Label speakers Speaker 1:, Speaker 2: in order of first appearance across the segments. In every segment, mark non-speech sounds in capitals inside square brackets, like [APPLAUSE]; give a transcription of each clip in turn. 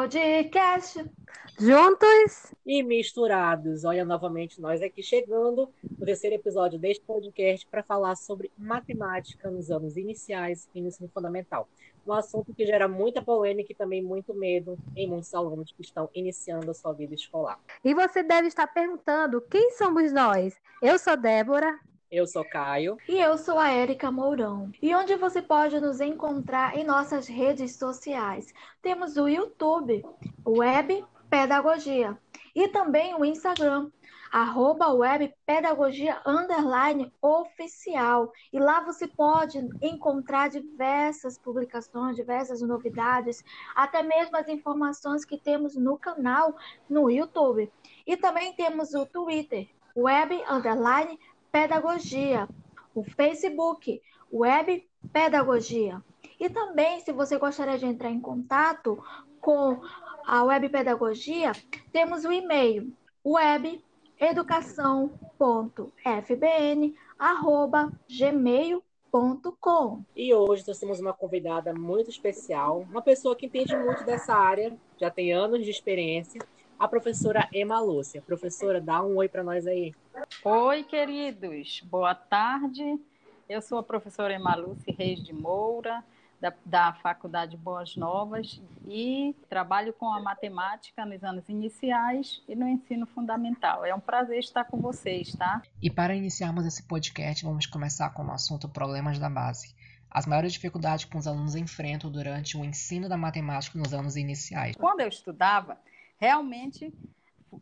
Speaker 1: podcast.
Speaker 2: Juntos
Speaker 3: e misturados. Olha, novamente nós aqui chegando no terceiro episódio deste podcast para falar sobre matemática nos anos iniciais e no ensino fundamental. Um assunto que gera muita polêmica e também muito medo em muitos alunos que estão iniciando a sua vida escolar.
Speaker 2: E você deve estar perguntando: quem somos nós? Eu sou Débora.
Speaker 3: Eu sou Caio.
Speaker 1: E eu sou a Érica Mourão. E onde você pode nos encontrar em nossas redes sociais? Temos o YouTube, Web Pedagogia, e também o Instagram, arroba web pedagogia underline oficial. E lá você pode encontrar diversas publicações, diversas novidades, até mesmo as informações que temos no canal no YouTube. E também temos o Twitter, web underline Pedagogia, o Facebook Web Pedagogia. E também, se você gostaria de entrar em contato com a Web Pedagogia, temos o e-mail webeducação.fbn@gmail.com.
Speaker 3: E hoje nós temos uma convidada muito especial, uma pessoa que entende muito dessa área, já tem anos de experiência a professora Emma Lúcia. Professora, dá um oi para nós aí.
Speaker 4: Oi, queridos. Boa tarde. Eu sou a professora Emma Lúcia Reis de Moura, da, da Faculdade Boas Novas, e trabalho com a matemática nos anos iniciais e no ensino fundamental. É um prazer estar com vocês, tá?
Speaker 5: E para iniciarmos esse podcast, vamos começar com o assunto problemas da base. As maiores dificuldades que os alunos enfrentam durante o ensino da matemática nos anos iniciais.
Speaker 4: Quando eu estudava, realmente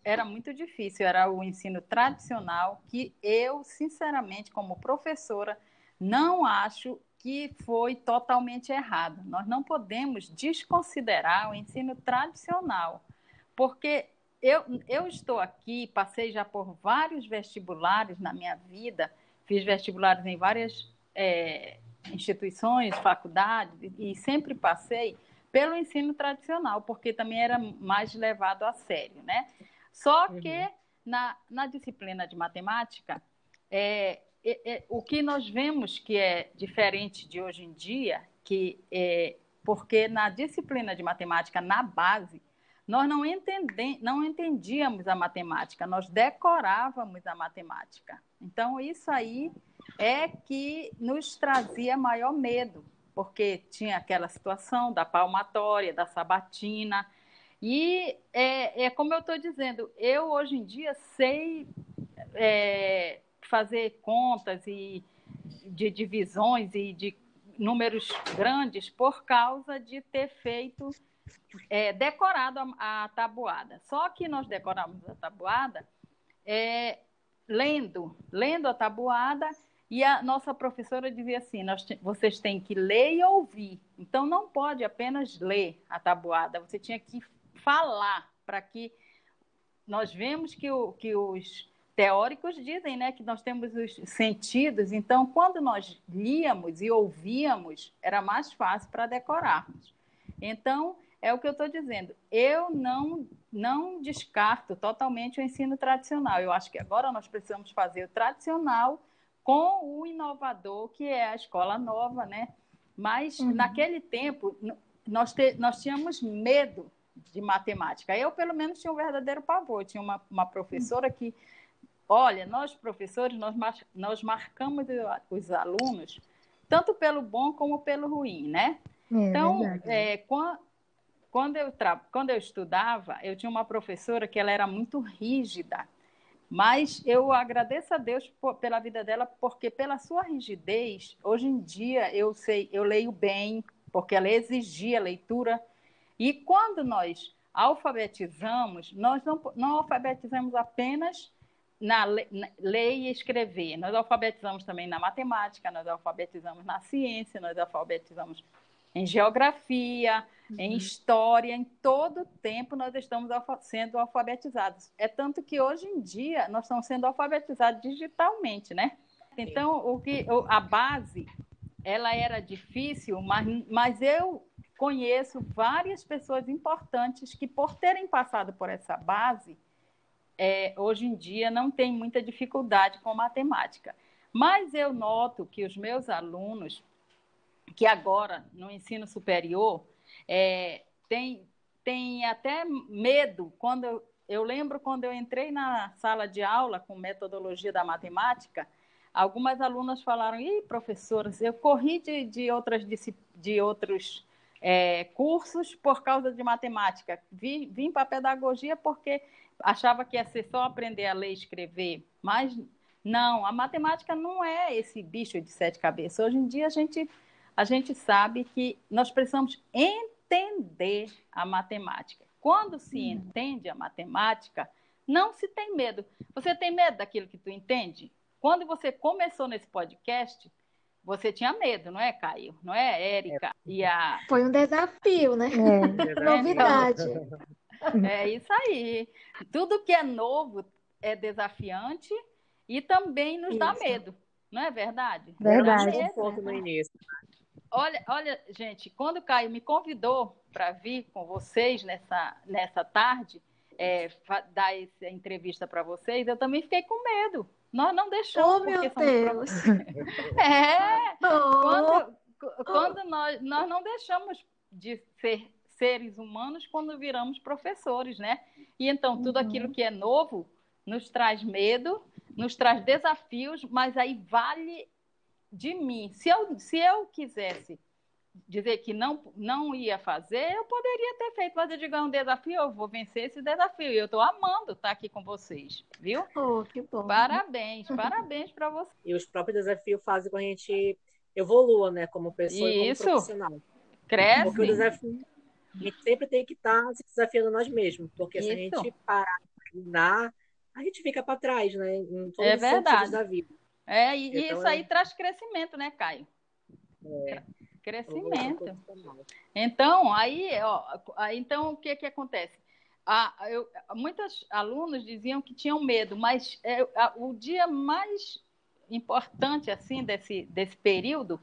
Speaker 4: era muito difícil, era o ensino tradicional que eu, sinceramente, como professora, não acho que foi totalmente errado. Nós não podemos desconsiderar o ensino tradicional, porque eu, eu estou aqui, passei já por vários vestibulares na minha vida, fiz vestibulares em várias é, instituições, faculdades, e sempre passei pelo ensino tradicional, porque também era mais levado a sério, né? Só uhum. que na, na disciplina de matemática, é, é, é, o que nós vemos que é diferente de hoje em dia, que é porque na disciplina de matemática, na base, nós não, não entendíamos a matemática, nós decorávamos a matemática. Então, isso aí é que nos trazia maior medo, porque tinha aquela situação da palmatória, da sabatina. E é, é como eu estou dizendo, eu hoje em dia sei é, fazer contas e de divisões e de números grandes por causa de ter feito, é, decorado a, a, tabuada. Só que nós decoramos a tabuada é, lendo, lendo a tabuada e a nossa professora dizia assim: vocês têm que ler e ouvir. Então, não pode apenas ler a tabuada, você tinha que falar para que nós vemos que, o, que os teóricos dizem né, que nós temos os sentidos, então, quando nós líamos e ouvíamos, era mais fácil para decorarmos. Então, é o que eu estou dizendo. Eu não, não descarto totalmente o ensino tradicional. Eu acho que agora nós precisamos fazer o tradicional com o inovador, que é a escola nova, né? Mas uhum. naquele tempo nós, te, nós tínhamos medo de matemática. Eu, pelo menos, tinha um verdadeiro pavor. Tinha uma, uma professora que, olha, nós professores, nós, nós marcamos os alunos tanto pelo bom como pelo ruim, né? É, então, é, quando, quando, eu tra... quando eu estudava, eu tinha uma professora que ela era muito rígida. Mas eu agradeço a Deus por, pela vida dela, porque pela sua rigidez, hoje em dia eu sei, eu leio bem, porque ela exigia leitura. E quando nós alfabetizamos, nós não, não alfabetizamos apenas na, na ler e escrever. Nós alfabetizamos também na matemática, nós alfabetizamos na ciência, nós alfabetizamos em geografia, uhum. em história, em todo tempo nós estamos sendo alfabetizados. É tanto que hoje em dia nós estamos sendo alfabetizados digitalmente, né? Então, o que a base ela era difícil, mas, mas eu conheço várias pessoas importantes que, por terem passado por essa base, é, hoje em dia não tem muita dificuldade com matemática. Mas eu noto que os meus alunos, que agora no ensino superior é, tem, tem até medo. Quando eu, eu lembro quando eu entrei na sala de aula com metodologia da matemática, algumas alunas falaram: "Ih, professoras, eu corri de, de outras de outros é, cursos por causa de matemática. Vim, vim para a pedagogia porque achava que ia ser só aprender a ler e escrever, mas não, a matemática não é esse bicho de sete cabeças. Hoje em dia a gente, a gente sabe que nós precisamos entender a matemática. Quando se hum. entende a matemática, não se tem medo. Você tem medo daquilo que tu entende? Quando você começou nesse podcast, você tinha medo, não é, Caio? Não é, Érica? É. E a...
Speaker 1: Foi um desafio, né? É. [LAUGHS] Novidade.
Speaker 4: É isso aí. Tudo que é novo é desafiante e também nos isso. dá medo, não é verdade?
Speaker 2: Verdade.
Speaker 3: Um pouco no início.
Speaker 4: Olha, olha, gente, quando o Caio me convidou para vir com vocês nessa, nessa tarde, é, dar essa entrevista para vocês, eu também fiquei com medo. Nós não deixamos.
Speaker 1: Oh, meu Deus! [LAUGHS]
Speaker 4: é! Quando, quando nós, nós não deixamos de ser seres humanos quando viramos professores, né? E então tudo uhum. aquilo que é novo nos traz medo, nos traz desafios, mas aí vale de mim. Se eu, se eu quisesse dizer que não, não ia fazer, eu poderia ter feito, mas eu digo, é um desafio, eu vou vencer esse desafio. E eu estou amando estar aqui com vocês, viu?
Speaker 1: Oh, que bom.
Speaker 4: Parabéns, parabéns para você.
Speaker 3: E os próprios desafios fazem com que a gente evolua, né, como pessoa Isso. e como profissional.
Speaker 4: Cresce.
Speaker 3: Porque o desafio, a gente sempre tem que estar se desafiando nós mesmos, porque Isso. se a gente parar de treinar, a gente fica para trás, né, em todos
Speaker 4: é
Speaker 3: os verdade. da vida.
Speaker 4: É, e então, isso aí é... traz crescimento, né, Caio? É. Crescimento. Então, aí, ó, então o que que acontece? Ah, eu, muitos alunos diziam que tinham medo, mas é, a, o dia mais importante assim desse, desse período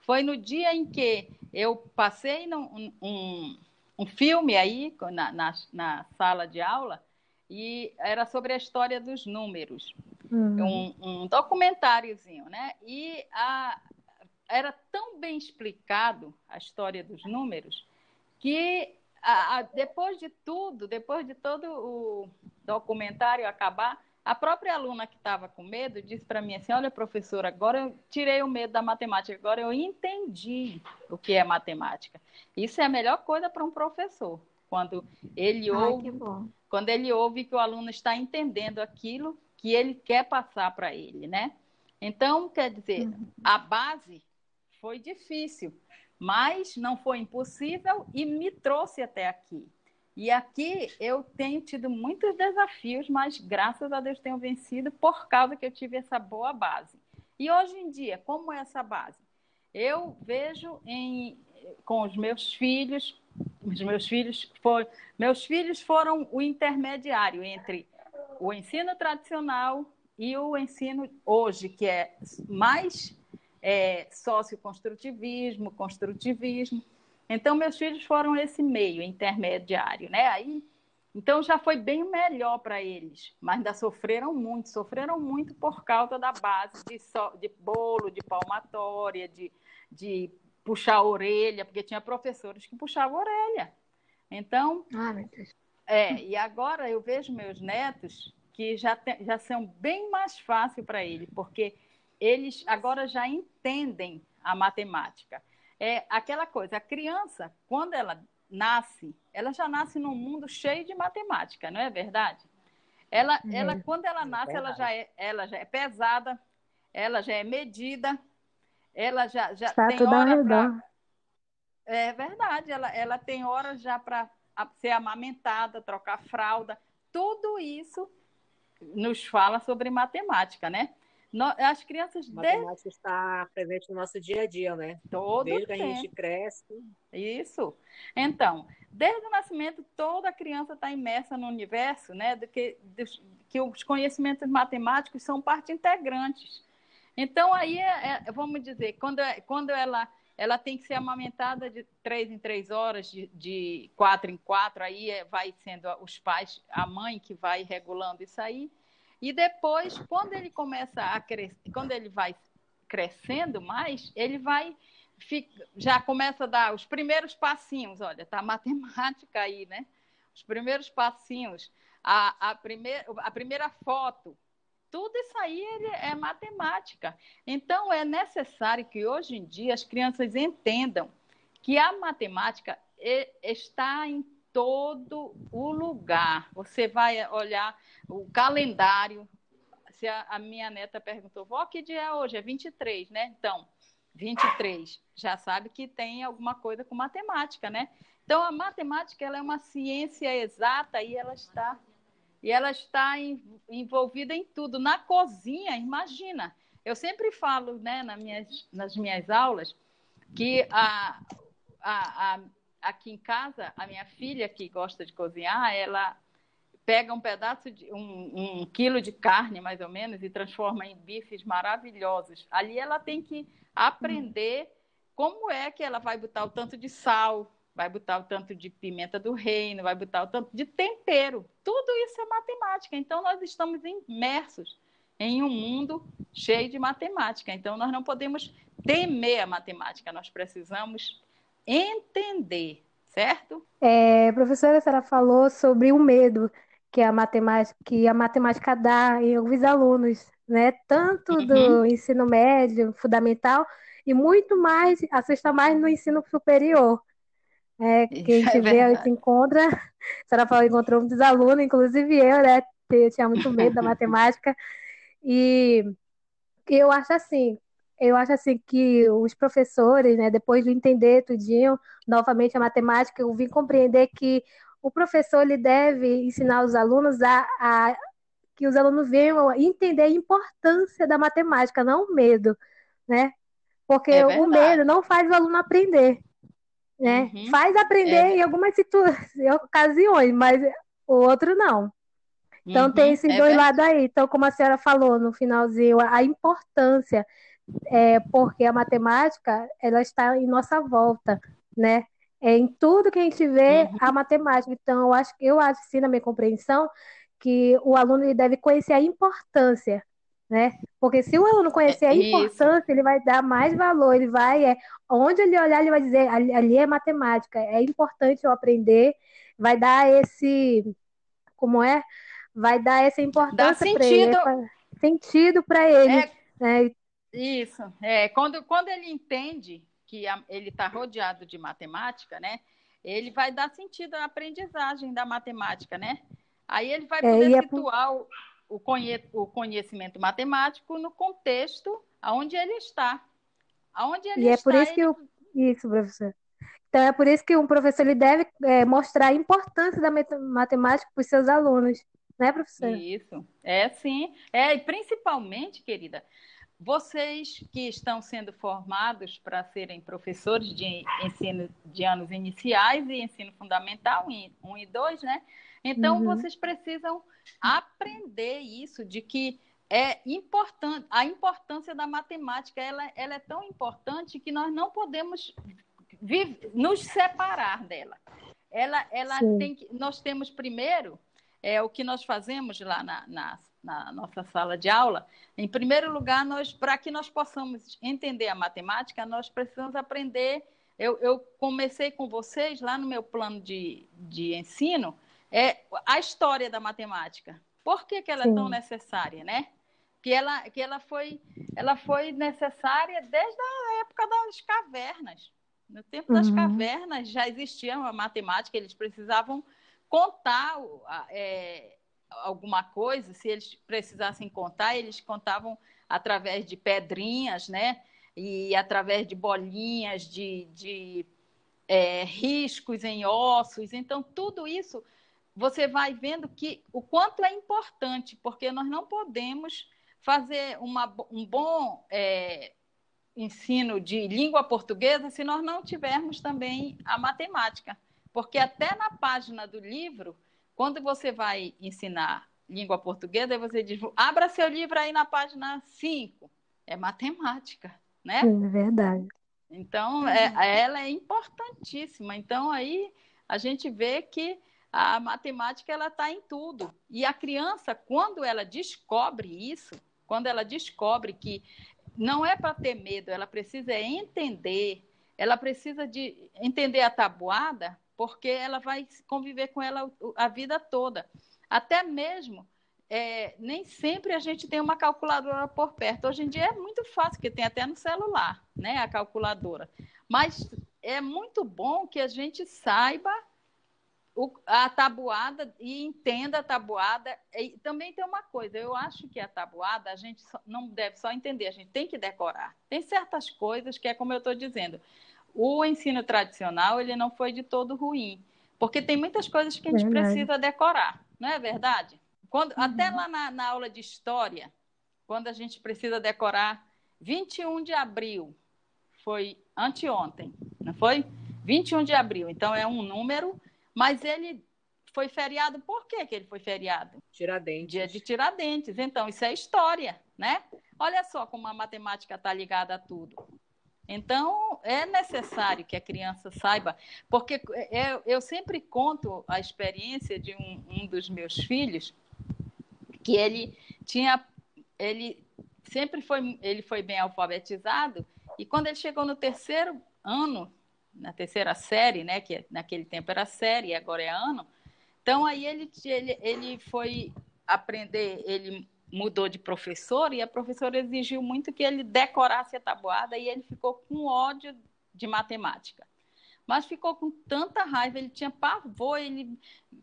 Speaker 4: foi no dia em que eu passei num, um, um filme aí na, na, na, sala de aula e era sobre a história dos números, uhum. um, um documentáriozinho, né? E a, era tão bem explicado a história dos números que a, a, depois de tudo, depois de todo o documentário acabar, a própria aluna que estava com medo disse para mim assim: Olha, professora, agora eu tirei o medo da matemática, agora eu entendi o que é matemática. Isso é a melhor coisa para um professor, quando ele Ai, ouve, quando ele ouve que o aluno está entendendo aquilo que ele quer passar para ele, né? Então, quer dizer, uhum. a base foi difícil, mas não foi impossível e me trouxe até aqui. E aqui eu tenho tido muitos desafios, mas graças a Deus tenho vencido por causa que eu tive essa boa base. E hoje em dia, como é essa base? Eu vejo em, com os meus filhos, os meus filhos foram, meus filhos foram o intermediário entre o ensino tradicional e o ensino hoje, que é mais é, socioconstrutivismo, construtivismo. Então, meus filhos foram esse meio intermediário, né? Aí, então, já foi bem melhor para eles, mas ainda sofreram muito, sofreram muito por causa da base de, so, de bolo, de palmatória, de, de puxar a orelha, porque tinha professores que puxavam a orelha. Então,
Speaker 1: ah.
Speaker 4: É, e agora eu vejo meus netos que já, te, já são bem mais fácil para eles, porque eles agora já entendem a matemática. É aquela coisa, a criança, quando ela nasce, ela já nasce num mundo cheio de matemática, não é verdade? Ela, uhum. ela quando ela nasce, ela já, é, ela já é pesada, ela já é medida, ela já, já tem hora para... É verdade, ela, ela tem hora já para ser amamentada, trocar fralda, tudo isso nos fala sobre matemática, né? as crianças.
Speaker 3: Matemática de... está presente no nosso dia a dia, né?
Speaker 4: Todo
Speaker 3: Desde
Speaker 4: tempo.
Speaker 3: que a gente cresce.
Speaker 4: Isso. Então, desde o nascimento, toda criança está imersa no universo, né? Do que, que os conhecimentos matemáticos são parte integrantes. Então, aí, é, é, vamos dizer, quando, é, quando ela, ela tem que ser amamentada de três em três horas, de, de quatro em quatro, aí é, vai sendo os pais, a mãe que vai regulando isso aí. E depois, quando ele começa a crescer, quando ele vai crescendo mais, ele vai fica, já começa a dar os primeiros passinhos, olha, tá [LAUGHS] matemática aí, né? Os primeiros passinhos, a, a, primeir, a primeira foto, tudo isso aí é matemática. Então, é necessário que hoje em dia as crianças entendam que a matemática está em todo o lugar. Você vai olhar o calendário. Se a, a minha neta perguntou, vó, que dia é hoje? É 23, né? Então, 23, já sabe que tem alguma coisa com matemática, né? Então, a matemática ela é uma ciência exata e ela está e ela está envolvida em tudo. Na cozinha, imagina. Eu sempre falo, né, nas minhas, nas minhas aulas, que a, a, a, aqui em casa, a minha filha, que gosta de cozinhar, ela pega um pedaço de um, um quilo de carne, mais ou menos, e transforma em bifes maravilhosos. Ali ela tem que aprender como é que ela vai botar o tanto de sal, vai botar o tanto de pimenta do reino, vai botar o tanto de tempero. Tudo isso é matemática. Então, nós estamos imersos em um mundo cheio de matemática. Então, nós não podemos temer a matemática, nós precisamos entender, certo?
Speaker 2: É, professora, a senhora falou sobre o medo que a matemática, que a matemática dá em alguns alunos, né? Tanto uhum. do ensino médio, fundamental, e muito mais, assusta mais no ensino superior. É, [LAUGHS] que a gente é vê, a gente encontra, a senhora falou, encontrou muitos alunos, inclusive eu, né? Eu tinha muito medo da [LAUGHS] matemática. E eu acho assim, eu acho assim que os professores, né, depois de entender tudinho, novamente a matemática, eu vim compreender que o professor ele deve ensinar os alunos a, a que os alunos venham entender a importância da matemática, não o medo, né? Porque é o medo não faz o aluno aprender, né? Uhum. Faz aprender é. em algumas [LAUGHS] ocasiões, mas o outro não. Então uhum. tem esses é dois lados aí. Então, como a senhora falou no finalzinho, a importância, é, porque a matemática ela está em nossa volta, né? É, em tudo que a gente vê uhum. a matemática. Então, eu acho que eu acho sim na minha compreensão que o aluno ele deve conhecer a importância né? Porque se o aluno conhecer a é importância, Isso. ele vai dar mais valor, ele vai, é, onde ele olhar, ele vai dizer, ali, ali, é matemática, é importante eu aprender, vai dar esse, como é? Vai dar essa importância para ele, sentido para ele. É, né?
Speaker 4: Isso, é, quando, quando ele entende que a, ele está rodeado de matemática, né? Ele vai dar sentido à aprendizagem da matemática, né? Aí ele vai é, poder é, situar o o, conhe o conhecimento matemático no contexto aonde ele está. Aonde ele
Speaker 2: e
Speaker 4: está,
Speaker 2: é por isso que eu... isso, professor. Então é por isso que um professor ele deve é, mostrar a importância da matemática para os seus alunos, né, professor?
Speaker 4: Isso, é sim. É, e principalmente, querida, vocês que estão sendo formados para serem professores de ensino de anos iniciais e ensino fundamental, 1 e 2, né? Então, uhum. vocês precisam aprender isso, de que é importante, a importância da matemática, ela, ela é tão importante que nós não podemos vive, nos separar dela. Ela, ela tem que, nós temos primeiro, é o que nós fazemos lá na, na, na nossa sala de aula. Em primeiro lugar, nós, para que nós possamos entender a matemática, nós precisamos aprender. Eu, eu comecei com vocês lá no meu plano de, de ensino, é a história da matemática. Por que, que ela Sim. é tão necessária, né? Que ela, que ela, foi, ela foi necessária desde a época das cavernas. No tempo das uhum. cavernas já existia a matemática, eles precisavam contar é, alguma coisa, se eles precisassem contar, eles contavam através de pedrinhas, né? E através de bolinhas, de, de é, riscos em ossos. Então, tudo isso você vai vendo que o quanto é importante, porque nós não podemos fazer uma, um bom é, ensino de língua portuguesa se nós não tivermos também a matemática. Porque até na página do livro, quando você vai ensinar língua portuguesa, você diz, abra seu livro aí na página 5. É matemática, né?
Speaker 2: É verdade.
Speaker 4: Então, é, ela é importantíssima. Então, aí a gente vê que a matemática ela está em tudo. E a criança, quando ela descobre isso, quando ela descobre que não é para ter medo, ela precisa entender, ela precisa de entender a tabuada, porque ela vai conviver com ela a vida toda. Até mesmo, é, nem sempre a gente tem uma calculadora por perto. Hoje em dia é muito fácil, porque tem até no celular, né, a calculadora. Mas é muito bom que a gente saiba o, a tabuada e entenda a tabuada. E também tem uma coisa, eu acho que a tabuada a gente só, não deve só entender, a gente tem que decorar. Tem certas coisas que é como eu estou dizendo, o ensino tradicional ele não foi de todo ruim, porque tem muitas coisas que a gente verdade. precisa decorar, não é verdade? Quando, uhum. Até lá na, na aula de história, quando a gente precisa decorar 21 de abril, foi anteontem, não foi? 21 de abril, então é um número mas ele foi feriado, por que, que ele foi feriado?
Speaker 3: Tiradentes.
Speaker 4: Dia de Tiradentes. Então, isso é história, né? Olha só como a matemática está ligada a tudo. Então, é necessário que a criança saiba, porque eu, é, é, eu sempre conto a experiência de um, um dos meus filhos, que ele tinha, ele sempre foi, ele foi bem alfabetizado, e quando ele chegou no terceiro ano na terceira série, né, que naquele tempo era série, agora é ano. Então aí ele, ele, ele foi aprender, ele mudou de professor e a professora exigiu muito que ele decorasse a tabuada e ele ficou com ódio de matemática. Mas ficou com tanta raiva, ele tinha pavor, ele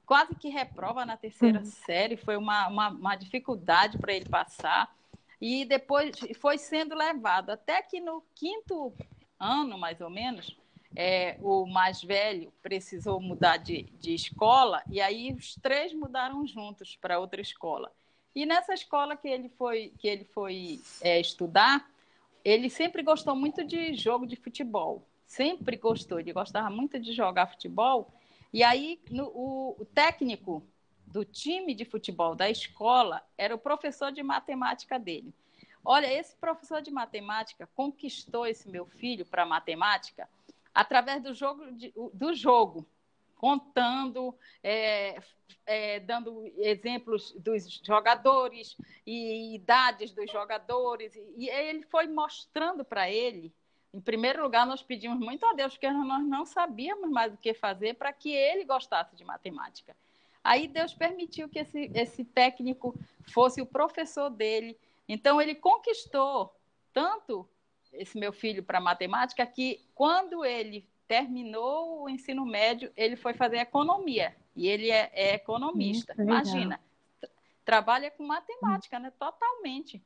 Speaker 4: quase que reprova na terceira uhum. série, foi uma, uma, uma dificuldade para ele passar. E depois foi sendo levado, até que no quinto ano, mais ou menos, é, o mais velho precisou mudar de, de escola, e aí os três mudaram juntos para outra escola. E nessa escola que ele foi, que ele foi é, estudar, ele sempre gostou muito de jogo de futebol. Sempre gostou, ele gostava muito de jogar futebol. E aí no, o, o técnico do time de futebol da escola era o professor de matemática dele. Olha, esse professor de matemática conquistou esse meu filho para matemática através do jogo, de, do jogo contando, é, é, dando exemplos dos jogadores e idades dos jogadores. E ele foi mostrando para ele. Em primeiro lugar, nós pedimos muito a Deus, porque nós não sabíamos mais o que fazer para que ele gostasse de matemática. Aí Deus permitiu que esse, esse técnico fosse o professor dele. Então, ele conquistou tanto esse meu filho para matemática que quando ele terminou o ensino médio, ele foi fazer economia. E ele é, é economista. Imagina. Trabalha com matemática, né? Totalmente.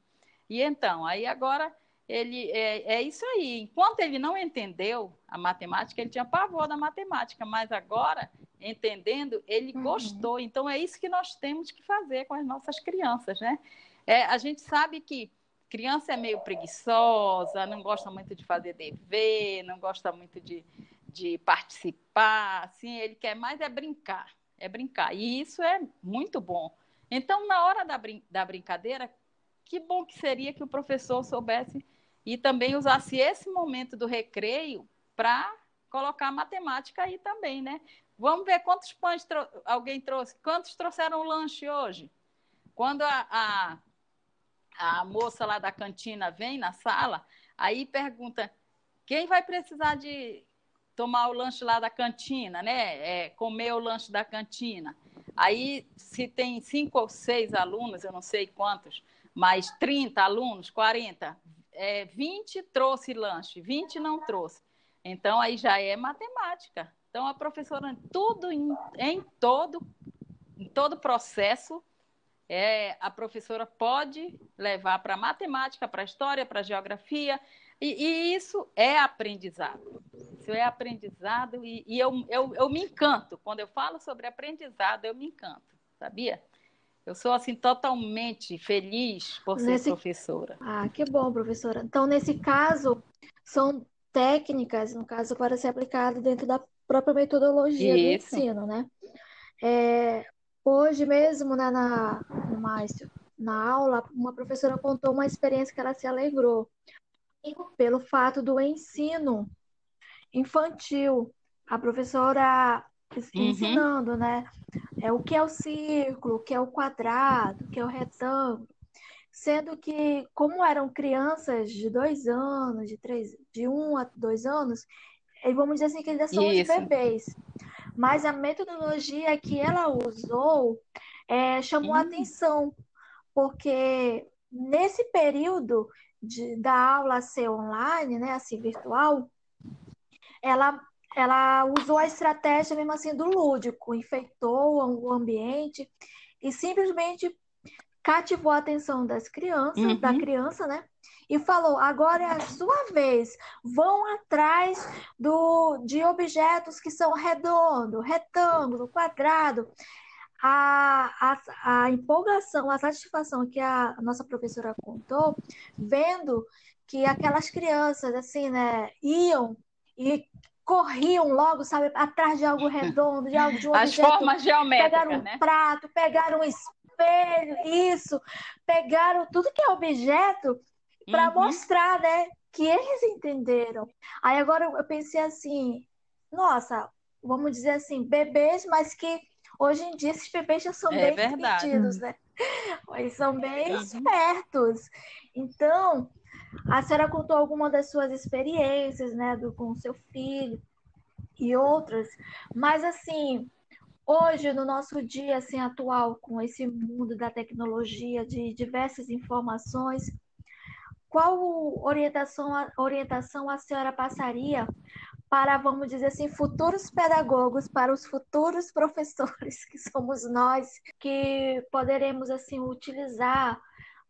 Speaker 4: E então, aí agora ele é, é, isso aí. Enquanto ele não entendeu a matemática, ele tinha pavor da matemática, mas agora, entendendo, ele uhum. gostou. Então é isso que nós temos que fazer com as nossas crianças, né? É, a gente sabe que criança é meio preguiçosa, não gosta muito de fazer dever, não gosta muito de, de participar, assim, ele quer mais é brincar, é brincar. E isso é muito bom. Então, na hora da, brin da brincadeira, que bom que seria que o professor soubesse e também usasse esse momento do recreio para colocar matemática aí também, né? Vamos ver quantos pães alguém trouxe, quantos trouxeram lanche hoje? Quando a, a a moça lá da cantina vem na sala, aí pergunta quem vai precisar de tomar o lanche lá da cantina, né? É, comer o lanche da cantina. Aí, se tem cinco ou seis alunos, eu não sei quantos, mas 30 alunos, 40, é, 20 trouxe lanche, 20 não trouxe. Então, aí já é matemática. Então, a professora, tudo em, em todo, em todo processo, é, a professora pode levar para matemática, para história, para geografia, e, e, isso é aprendizado. Isso é aprendizado, e, e eu, eu, eu me encanto. Quando eu falo sobre aprendizado, eu me encanto, sabia? Eu sou assim totalmente feliz por ser nesse... professora.
Speaker 1: Ah, que bom, professora. Então, nesse caso, são técnicas, no caso, para ser aplicado dentro da própria metodologia Isso. do ensino, né? É, Hoje mesmo, né, na, na aula, uma professora contou uma experiência que ela se alegrou pelo fato do ensino infantil. A professora uhum. ensinando, né? É, o que é o círculo, o que é o quadrado, o que é o retângulo. sendo que, como eram crianças de dois anos, de três, de um a dois anos, vamos dizer assim que ainda são os bebês. Mas a metodologia que ela usou é, chamou hum. atenção, porque nesse período de, da aula ser online, né, assim, virtual, ela, ela usou a estratégia mesmo assim do lúdico, enfeitou o ambiente e simplesmente cativou a atenção das crianças, uhum. da criança, né? E falou: agora é a sua vez. Vão atrás do, de objetos que são redondo, retângulo, quadrado. A, a, a empolgação, a satisfação que a nossa professora contou, vendo que aquelas crianças, assim, né, iam e corriam logo, sabe, atrás de algo redondo, de algo de um
Speaker 4: As objeto, formas geométricas,
Speaker 1: pegaram um
Speaker 4: né?
Speaker 1: prato, pegaram um espelho, isso, pegaram tudo que é objeto para uhum. mostrar, né, que eles entenderam. Aí agora eu pensei assim, nossa, vamos dizer assim, bebês, mas que hoje em dia esses bebês já são é bem entendidos, né? Eles são bem uhum. espertos. Então, a senhora contou alguma das suas experiências, né, do, com seu filho e outras, mas assim, Hoje, no nosso dia assim, atual, com esse mundo da tecnologia, de diversas informações, qual orientação, orientação a senhora passaria para, vamos dizer assim, futuros pedagogos, para os futuros [LAUGHS] professores, que somos nós, que poderemos assim utilizar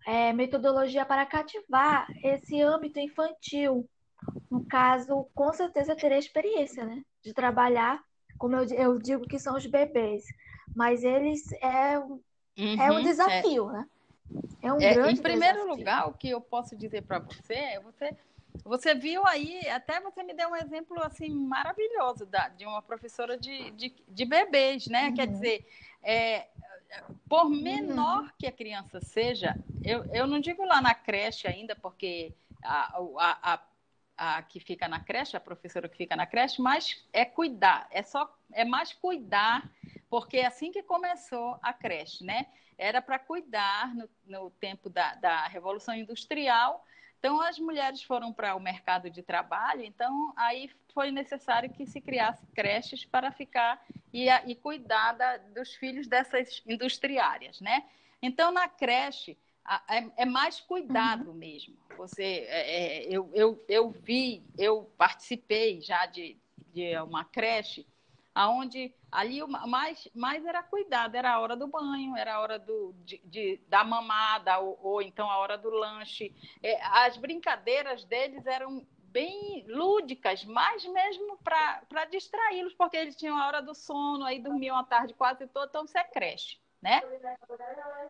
Speaker 1: é, metodologia para cativar esse âmbito infantil? No caso, com certeza terei experiência, né, de trabalhar como eu, eu digo que são os bebês, mas eles é, uhum, é um desafio,
Speaker 4: é.
Speaker 1: né?
Speaker 4: É um é, grande Em primeiro desafio. lugar, o que eu posso dizer para você é você você viu aí, até você me deu um exemplo assim maravilhoso da, de uma professora de, de, de bebês, né? Uhum. Quer dizer, é, por uhum. menor uhum. que a criança seja, eu, eu não digo lá na creche ainda, porque a, a, a a que fica na creche, a professora que fica na creche, mas é cuidar, é só é mais cuidar, porque é assim que começou a creche, né? Era para cuidar no, no tempo da, da Revolução Industrial. Então, as mulheres foram para o mercado de trabalho, então aí foi necessário que se criasse creches para ficar e, e cuidar da, dos filhos dessas industriárias, né? Então, na creche, é, é mais cuidado uhum. mesmo. Você, é, é, eu, eu, eu vi, eu participei já de, de uma creche aonde ali mais, mais era cuidado, era a hora do banho, era a hora do, de, de da mamada, ou, ou, então a hora do lanche. É, as brincadeiras deles eram bem lúdicas, mas mesmo para distraí-los, porque eles tinham a hora do sono, aí dormiam a tarde quase toda, então você é creche né?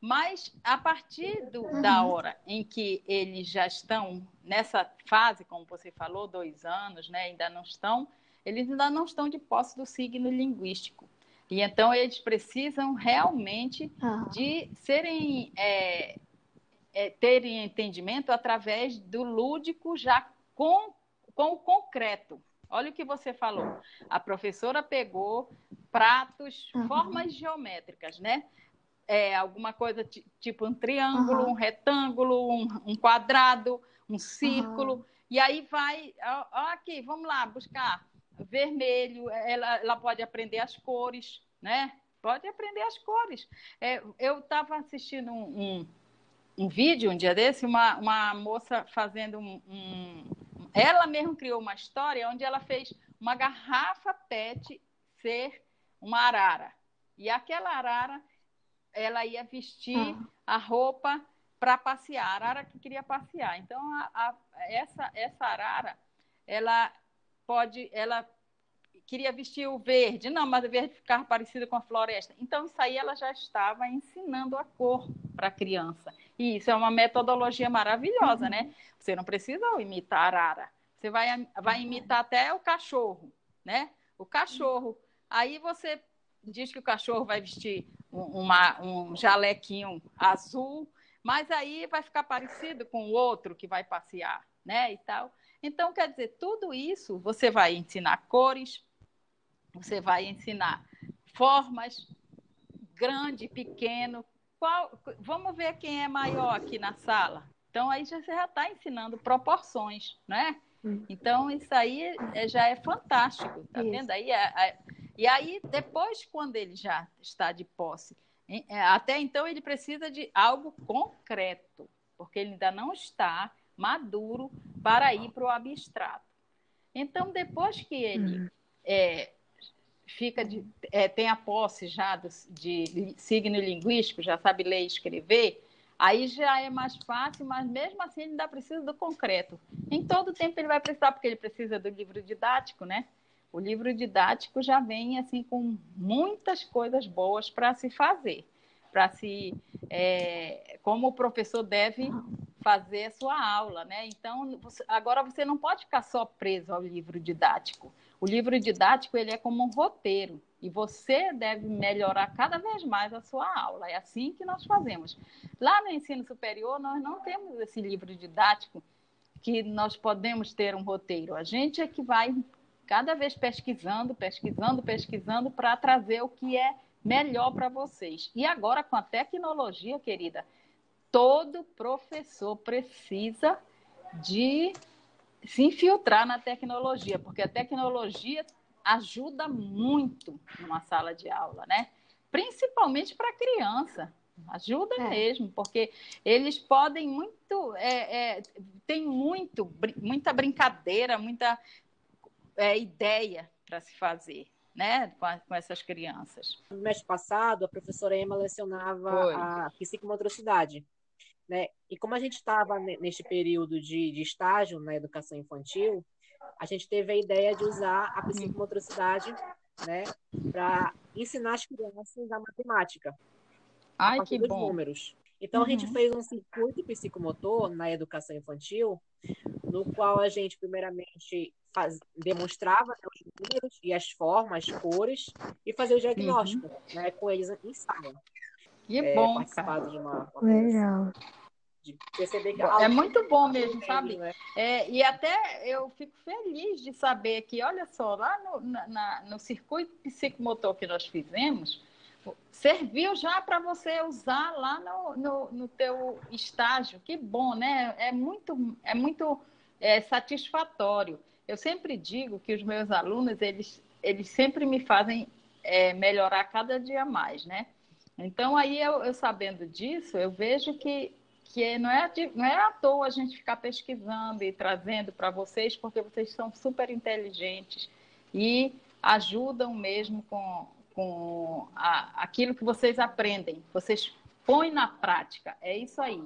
Speaker 4: Mas a partir do, da hora em que eles já estão nessa fase, como você falou, dois anos, né? Ainda não estão, eles ainda não estão de posse do signo linguístico. E então eles precisam realmente ah. de serem é, é, terem entendimento através do lúdico já com, com o concreto. Olha o que você falou. A professora pegou pratos, uhum. formas geométricas, né? É, alguma coisa tipo um triângulo, uhum. um retângulo, um, um, quadrado, um círculo. Uhum. E aí vai, ó, ó, aqui, vamos lá, buscar vermelho. Ela, ela pode aprender as cores, né? Pode aprender as cores. É, eu estava assistindo um, um, um, vídeo um dia desse, uma, uma moça fazendo um, um ela mesma criou uma história onde ela fez uma garrafa PET ser uma arara. E aquela arara, ela ia vestir ah. a roupa para passear, a arara que queria passear. Então, a, a, essa, essa arara, ela pode, ela queria vestir o verde, não, mas o verde ficava parecido com a floresta. Então, isso aí ela já estava ensinando a cor para a criança. E isso é uma metodologia maravilhosa, uhum. né? Você não precisa imitar a arara. Você vai, vai imitar até o cachorro, né? O cachorro. Aí você diz que o cachorro vai vestir uma, um jalequinho azul, mas aí vai ficar parecido com o outro que vai passear, né? E tal. Então, quer dizer, tudo isso você vai ensinar cores, você vai ensinar formas, grande, pequeno, qual, vamos ver quem é maior aqui na sala. Então aí você já está ensinando proporções, né? Hum. Então isso aí é, já é fantástico, tá isso. vendo? Aí, é, é, e aí depois quando ele já está de posse, é, até então ele precisa de algo concreto, porque ele ainda não está maduro para ir para o abstrato. Então depois que ele hum. é, fica de, é, tem a posse já do, de signo linguístico, já sabe ler e escrever, aí já é mais fácil, mas mesmo assim ele ainda precisa do concreto. Em todo tempo ele vai precisar, porque ele precisa do livro didático, né? O livro didático já vem assim com muitas coisas boas para se fazer, para se é, como o professor deve fazer a sua aula, né? Então agora você não pode ficar só preso ao livro didático. O livro didático ele é como um roteiro e você deve melhorar cada vez mais a sua aula. É assim que nós fazemos. Lá no ensino superior nós não temos esse livro didático que nós podemos ter um roteiro. A gente é que vai cada vez pesquisando, pesquisando, pesquisando para trazer o que é melhor para vocês. E agora com a tecnologia, querida, todo professor precisa de se infiltrar na tecnologia, porque a tecnologia ajuda muito numa sala de aula, né? Principalmente para criança. Ajuda é. mesmo, porque eles podem muito, é, é, tem muito, muita brincadeira, muita é, ideia para se fazer. Né, com, a, com, essas crianças.
Speaker 3: No mês passado, a professora Emma lecionava Foi. a psicomotricidade. Né? E como a gente estava neste período de, de, estágio na educação infantil, a gente teve a ideia de usar a psicomotricidade né, para ensinar as crianças a matemática.
Speaker 4: Ai, que
Speaker 3: dos
Speaker 4: bom.
Speaker 3: números. Então, uhum. a gente uhum. fez um circuito psicomotor na educação infantil, no qual a gente, primeiramente, faz, demonstrava né, os números e as formas, as cores, e fazia o diagnóstico uhum. né, com eles em sala.
Speaker 4: Que é, bom, cara.
Speaker 3: De uma,
Speaker 2: uma Legal.
Speaker 3: De perceber que
Speaker 4: é muito bom mesmo, sabe? Né? É, e até eu fico feliz de saber que, olha só, lá no, na, no circuito psicomotor que nós fizemos, serviu já para você usar lá no, no, no teu estágio. Que bom, né? É muito, é muito é, satisfatório. Eu sempre digo que os meus alunos, eles, eles sempre me fazem é, melhorar cada dia mais, né? Então, aí, eu, eu sabendo disso, eu vejo que, que não, é, não é à toa a gente ficar pesquisando e trazendo para vocês, porque vocês são super inteligentes e ajudam mesmo com, com a, aquilo que vocês aprendem. Vocês põem na prática. É isso aí.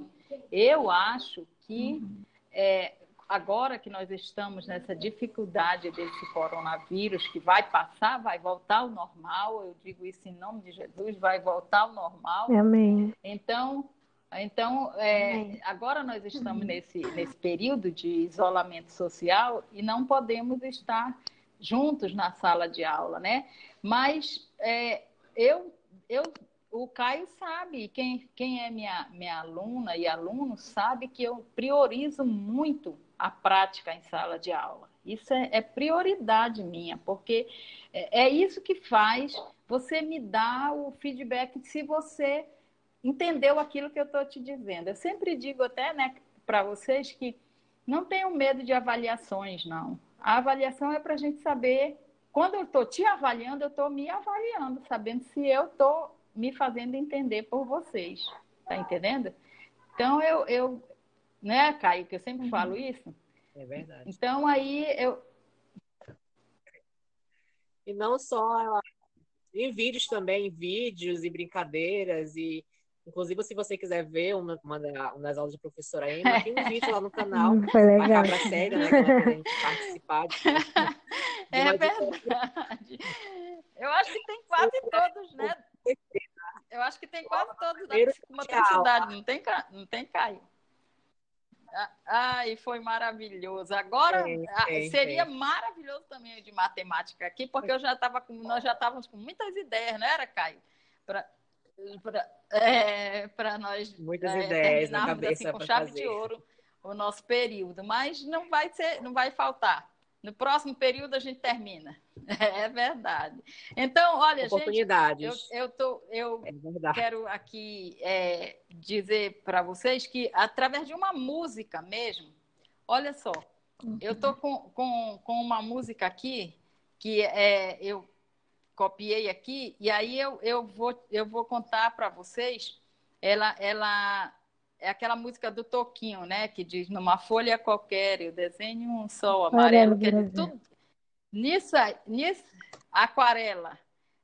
Speaker 4: Eu acho que uhum. é, agora que nós estamos nessa dificuldade desse coronavírus, que vai passar, vai voltar ao normal, eu digo isso em nome de Jesus, vai voltar ao normal.
Speaker 2: Amém.
Speaker 4: Então, então é, agora nós estamos nesse, nesse período de isolamento social e não podemos estar juntos na sala de aula, né? Mas é, eu, eu o Caio sabe, quem, quem é minha, minha aluna e aluno sabe que eu priorizo muito a prática em sala de aula. Isso é, é prioridade minha, porque é, é, isso que faz você me dar o feedback se você entendeu aquilo que eu estou te dizendo. Eu sempre digo até né, para vocês que não tenham medo de avaliações, não. A avaliação é para a gente saber, quando eu estou te avaliando, eu estou me avaliando, sabendo se eu estou me fazendo entender por vocês. Tá entendendo? Então, eu, eu, né, Caio, que eu sempre uhum. falo isso.
Speaker 3: É verdade.
Speaker 4: Então aí eu.
Speaker 3: E não só em vídeos também, em vídeos e brincadeiras e Inclusive, se você quiser ver uma, uma, das aulas da professora Emma, tem um vídeo lá no canal. [LAUGHS]
Speaker 2: Foi legal.
Speaker 3: A série, né? Que ela tem participar. De, [LAUGHS]
Speaker 4: de é verdade. Eu acho que tem quase todos, né? [LAUGHS] Eu acho que tem quase todos da psicomotricidade, não tem, não tem Caio. Ai, foi maravilhoso. Agora seria maravilhoso também de matemática aqui, porque eu já estava com, nós já estávamos com muitas ideias, não era, Caio? Para é, nós
Speaker 3: muitas é, ideias na
Speaker 4: assim,
Speaker 3: cabeça
Speaker 4: assim, com chave
Speaker 3: fazer.
Speaker 4: de ouro o nosso período, mas não vai ser, não vai faltar. No próximo período a gente termina. [LAUGHS] É verdade. Então, olha,
Speaker 3: Oportunidades.
Speaker 4: gente, eu, eu, tô, eu é quero aqui é, dizer para vocês que, através de uma música mesmo, olha só, eu tô com, com, com uma música aqui que é, eu copiei aqui, e aí eu, eu, vou, eu vou contar para vocês. Ela, ela é aquela música do Toquinho, né? Que diz numa folha qualquer, eu desenho um sol amarelo. Quer dizer, tudo, nisso, nisso, aquarela.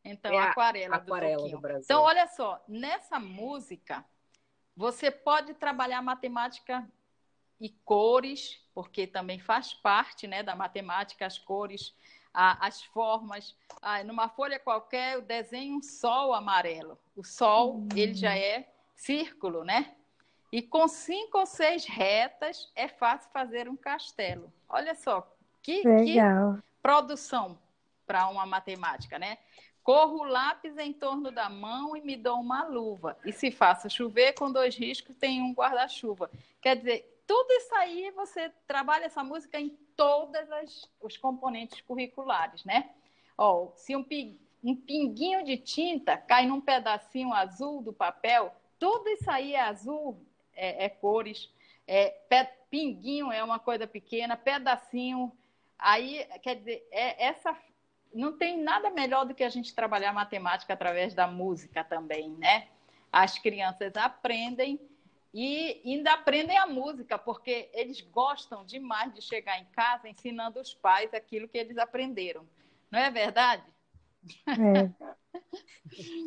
Speaker 4: Então, é aquarela, aquarela do Toquinho. Do então, olha só, nessa música, você pode trabalhar matemática e cores, porque também faz parte né, da matemática, as cores, a, as formas. Ah, numa folha qualquer, eu desenho um sol amarelo. O sol, hum. ele já é círculo, né? E com cinco ou seis retas é fácil fazer um castelo. Olha só, que, que produção para uma matemática, né? Corro o lápis em torno da mão e me dou uma luva. E se faço chover, com dois riscos, tem um guarda-chuva. Quer dizer, tudo isso aí você trabalha essa música em todos os componentes curriculares, né? Ó, se um, um pinguinho de tinta cai num pedacinho azul do papel, tudo isso aí é azul, é, é cores. É, pé, pinguinho é uma coisa pequena, pedacinho. Aí, quer dizer, é, essa não tem nada melhor do que a gente trabalhar matemática através da música também, né? As crianças aprendem e ainda aprendem a música, porque eles gostam demais de chegar em casa ensinando os pais aquilo que eles aprenderam. Não é verdade? É. [LAUGHS]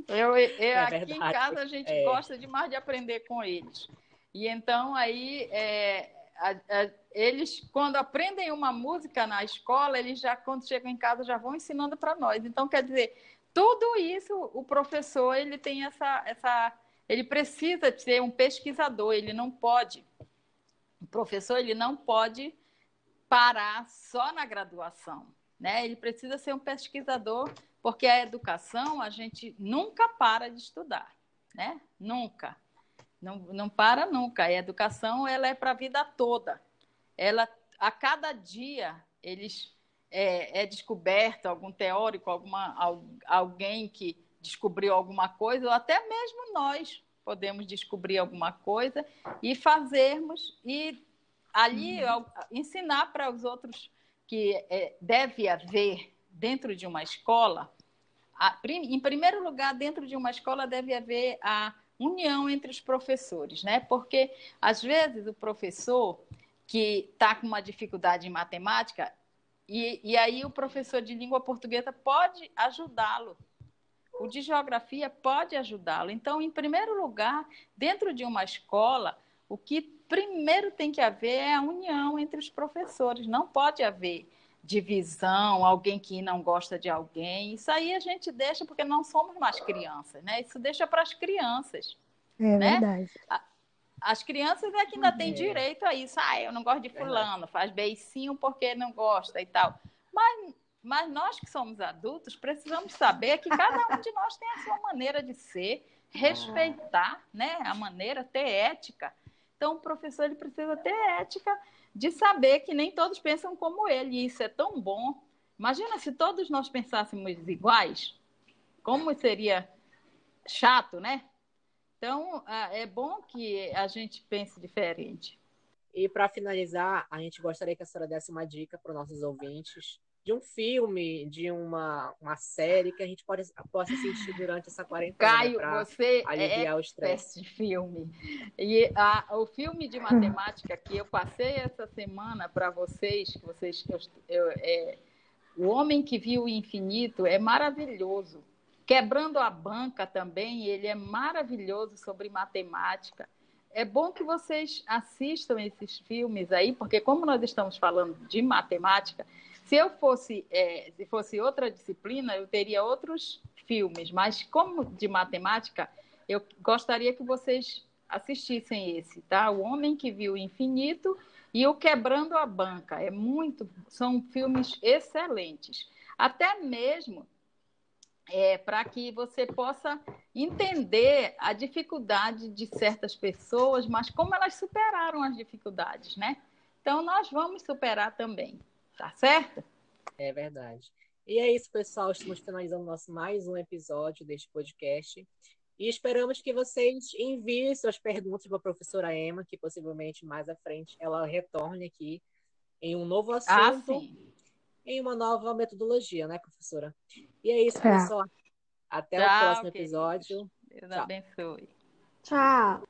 Speaker 4: Eu, eu é aqui verdade. em casa a gente é. gosta demais de aprender com eles. E então aí é, a, a, eles quando aprendem uma música na escola, eles já quando chegam em casa já vão ensinando para nós. Então quer dizer, tudo isso o professor ele tem essa essa ele precisa ser um pesquisador, ele não pode o professor ele não pode parar só na graduação, né? Ele precisa ser um pesquisador, porque a educação a gente nunca para de estudar, né? Nunca. Não, não para nunca. A educação ela é para a vida toda. Ela, a cada dia, eles é, é descoberto algum teórico, alguma, alguém que descobriu alguma coisa, ou até mesmo nós podemos descobrir alguma coisa e fazermos e ali uhum. ensinar para os outros que é, deve haver dentro de uma escola. A, em primeiro lugar, dentro de uma escola deve haver a união entre os professores, né? Porque às vezes o professor que está com uma dificuldade em matemática e, e aí o professor de língua portuguesa pode ajudá-lo. O de geografia pode ajudá-lo. Então, em primeiro lugar, dentro de uma escola, o que primeiro tem que haver é a união entre os professores. Não pode haver divisão, alguém que não gosta de alguém. Isso aí a gente deixa porque não somos mais crianças, né? Isso deixa para as crianças.
Speaker 2: É
Speaker 4: né?
Speaker 2: verdade.
Speaker 4: As crianças é que ainda têm direito a isso. Ah, eu não gosto de fulano, faz beicinho porque não gosta e tal. Mas, mas nós que somos adultos precisamos saber que cada um de nós tem a sua maneira de ser, respeitar né, a maneira, ter ética. Então, o professor ele precisa ter ética de saber que nem todos pensam como ele, e isso é tão bom. Imagina se todos nós pensássemos iguais, como seria chato, né? Então, é bom que a gente pense diferente.
Speaker 3: E para finalizar, a gente gostaria que a senhora desse uma dica para os nossos ouvintes de um filme, de uma, uma série que a gente pode, possa assistir durante essa quarentena.
Speaker 4: Caio, você
Speaker 3: aliviar
Speaker 4: é
Speaker 3: o estresse.
Speaker 4: de filme. E a, o filme de matemática que eu passei essa semana para vocês, que vocês eu, eu, é, o Homem que Viu o Infinito é maravilhoso. Quebrando a Banca também, ele é maravilhoso sobre matemática. É bom que vocês assistam esses filmes aí, porque como nós estamos falando de matemática, se eu fosse, é, se fosse outra disciplina, eu teria outros filmes, mas como de matemática, eu gostaria que vocês assistissem esse, tá? O Homem que Viu o Infinito e o Quebrando a Banca. É muito, são filmes excelentes. Até mesmo é, para que você possa entender a dificuldade de certas pessoas, mas como elas superaram as dificuldades, né? Então, nós vamos superar também. Tá certo?
Speaker 3: É verdade. E é isso, pessoal. Estamos finalizando nosso mais um episódio deste podcast. E esperamos que vocês enviem suas perguntas para a professora Emma, que possivelmente mais à frente ela retorne aqui em um novo assunto,
Speaker 4: ah,
Speaker 3: em uma nova metodologia, né, professora? E é isso, é. pessoal. Até Tchau, o próximo episódio.
Speaker 4: Deus Tchau. abençoe.
Speaker 1: Tchau.